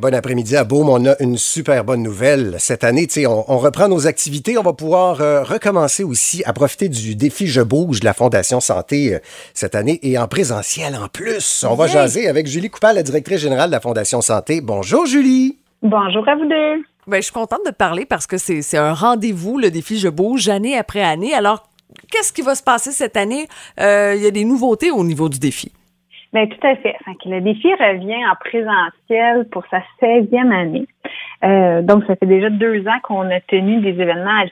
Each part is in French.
bon après-midi à Beaume. On a une super bonne nouvelle cette année. On, on reprend nos activités. On va pouvoir euh, recommencer aussi à profiter du défi Je bouge de la Fondation Santé euh, cette année et en présentiel en plus. On va jaser avec Julie Coupal, la directrice générale de la Fondation Santé. Bonjour Julie. Bonjour à vous deux. Ben, je suis contente de parler parce que c'est un rendez-vous, le défi Je bouge, année après année. Alors, qu'est-ce qui va se passer cette année? Euh, il y a des nouveautés au niveau du défi. Bien, tout à fait. le défi revient en présentiel pour sa 16e année. Euh, donc, ça fait déjà deux ans qu'on a tenu des événements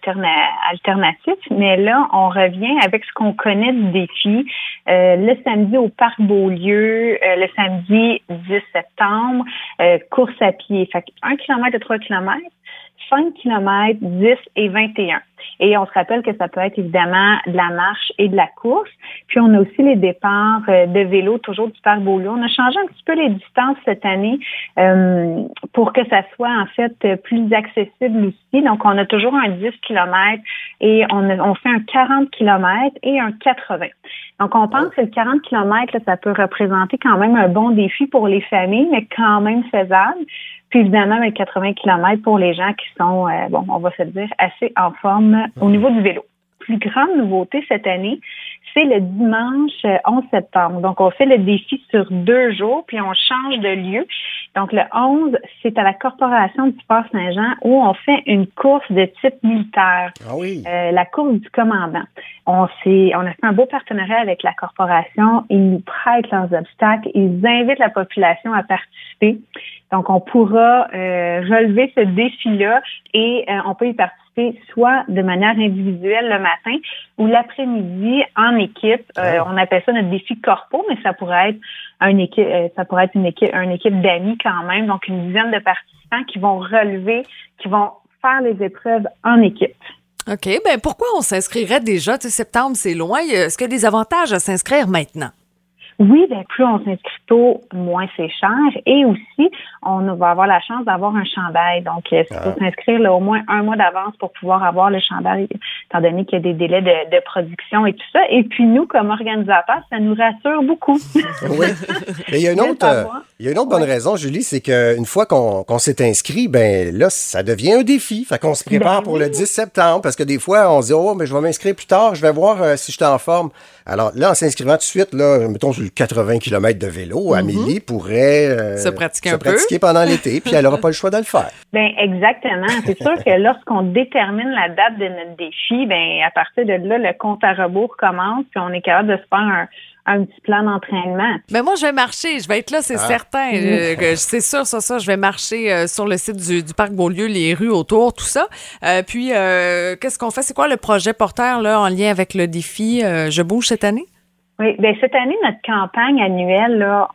alternatifs, mais là, on revient avec ce qu'on connaît du défi. Euh, le samedi au Parc Beaulieu, euh, le samedi 10 septembre, course à pied. Fait 1 km et 3 km, 5 km, 10 et 21. Et on se rappelle que ça peut être évidemment de la marche et de la course. Puis on a aussi les départs euh, de vélo, toujours du parc Beaulieu. On a changé un petit peu les distances cette année euh, pour que ça soit en fait plus accessible aussi. Donc on a toujours un 10 km et on, on fait un 40 km et un 80. Donc on pense que le 40 km, ça peut représenter quand même un bon défi pour les familles, mais quand même faisable. Puis évidemment, avec 80 km pour les gens qui sont, euh, bon, on va se dire, assez en forme au niveau du vélo. Plus grande nouveauté cette année, c'est le dimanche 11 euh, septembre. Donc, on fait le défi sur deux jours, puis on change de lieu. Donc, le 11, c'est à la Corporation du Sport Saint-Jean où on fait une course de type militaire. Ah oui. Euh, la course du commandant. On, on a fait un beau partenariat avec la corporation. Ils nous prêtent leurs obstacles. Ils invitent la population à participer. Donc, on pourra euh, relever ce défi-là et euh, on peut y participer soit de manière individuelle le matin ou l'après-midi en équipe. Euh, on appelle ça notre défi corpo, mais ça pourrait être un équipe, ça pourrait être une équipe, une équipe d'amis quand même, donc une dizaine de participants qui vont relever, qui vont faire les épreuves en équipe. OK. Ben pourquoi on s'inscrirait déjà? Tu septembre, c'est loin. Est-ce qu'il y a des avantages à s'inscrire maintenant? Oui, ben plus on s'inscrit tôt, moins c'est cher. Et aussi, on va avoir la chance d'avoir un chandail. Donc, il faut ah. s'inscrire au moins un mois d'avance pour pouvoir avoir le chandail, étant donné qu'il y a des délais de, production et tout ça. Et puis nous, comme organisateurs, ça nous rassure beaucoup. oui. Mais il y a une autre, euh, il y a une autre bonne raison, Julie, c'est qu'une fois qu'on s'est inscrit, ben là, ça devient un défi. Fait qu'on se prépare ben pour le 10 septembre parce que des fois, on se dit, oh, mais je vais m'inscrire plus tard, je vais voir euh, si je suis en forme. Alors là, en s'inscrivant tout de suite, là, mettons sur le 80 km de vélo, mhm. Amélie pourrait euh, se pratiquer, un pratiquer pendant l'été, puis elle n'aura pas le choix de le faire. Ben exactement. C'est sûr que lorsqu'on détermine la date de notre défi, ben à partir de là, le compte à rebours commence, puis on est capable de se faire un un petit plan d'entraînement. Mais moi, je vais marcher. Je vais être là, c'est ah. certain. Euh, c'est sûr, ça, ça. Je vais marcher euh, sur le site du, Parc Beaulieu, les rues autour, tout ça. puis, qu'est-ce qu'on fait? C'est quoi le projet porteur là, en lien avec le défi Je bouge cette année? Oui, bien cette année, notre campagne annuelle là,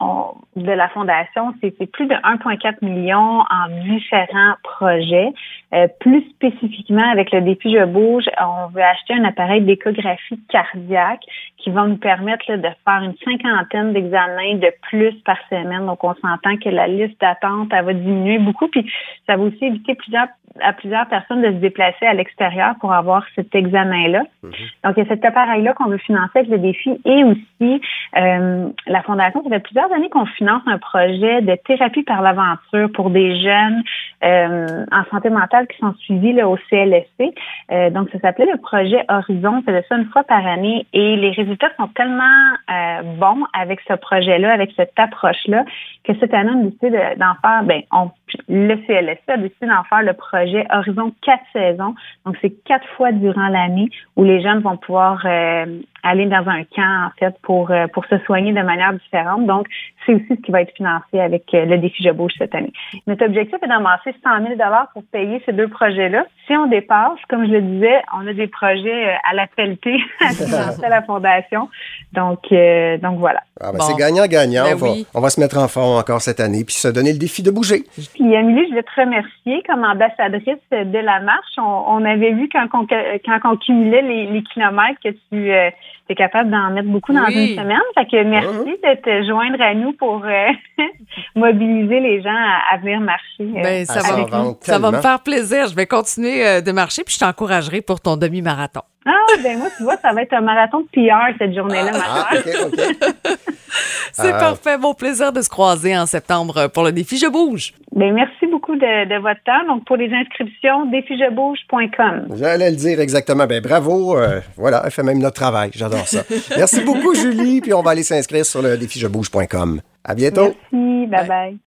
de la Fondation, c'est plus de 1,4 million en différents projets. Euh, plus spécifiquement, avec le défi Je bouge, on veut acheter un appareil d'échographie cardiaque qui va nous permettre de faire une cinquantaine d'examens de plus par semaine. Donc, on s'entend que la liste d'attente, elle va diminuer beaucoup. Puis, ça va aussi éviter plusieurs, à plusieurs personnes de se déplacer à l'extérieur pour avoir cet examen-là. Mhm. Donc, il y a cet appareil-là qu'on veut financer avec le défi et aussi euh, la Fondation, ça fait plusieurs années qu'on finance un projet de thérapie par l'aventure pour des jeunes euh, en santé mentale qui sont suivis là, au CLSC. Euh, donc, ça s'appelait le projet Horizon. C'est ça une fois par année et les résultats sont tellement euh, bons avec ce projet-là, avec cette approche-là, que cette année, on a décidé d'en faire, ben, on, le CLSC a décidé d'en faire le projet Horizon quatre saisons. Donc, c'est quatre fois durant l'année où les jeunes vont pouvoir aller dans un camp, en fait, pour, euh, pour se soigner de manière différente. Donc, c'est aussi ce qui va être financé avec euh, le défi Je bouge cette année. Notre objectif est d'amasser 100 000 pour payer ces deux projets-là. Si on dépasse, comme je le disais, on a des projets euh, à la pelletée à financer à la Fondation. Donc, donc voilà. Ah ben C'est gagnant-gagnant. Ben on, va, se mettre en forme encore cette année puis se donner le défi de bouger. Puis, Amélie, je vais te remercier comme ambassadrice de la marche. On, avait vu quand on, quand on cumulait les, kilomètres que tu tu es capable d'en mettre beaucoup dans une semaine. Fait que merci uh-huh. de te joindre à nous pour euh, mobiliser les gens à, venir marcher. Euh, ben, ça, va, ça va me faire plaisir. Je vais continuer euh, de marcher puis je t'encouragerai pour ton demi-marathon. Ah, ben moi, tu vois, ça va être un marathon de PR cette journée-là, ah, OK, OK. C'est ah. parfait. Bon plaisir de se croiser en septembre pour le défi Je bouge. Bien, merci beaucoup de, votre temps. Donc, pour les inscriptions, défijebouge.com. J'allais le dire exactement. Ben, bravo. Euh, voilà, elle fait même notre travail. J'adore ça. merci beaucoup, Julie. Puis on va aller s'inscrire sur le défijebouge.com. À bientôt. Merci. Bye bye.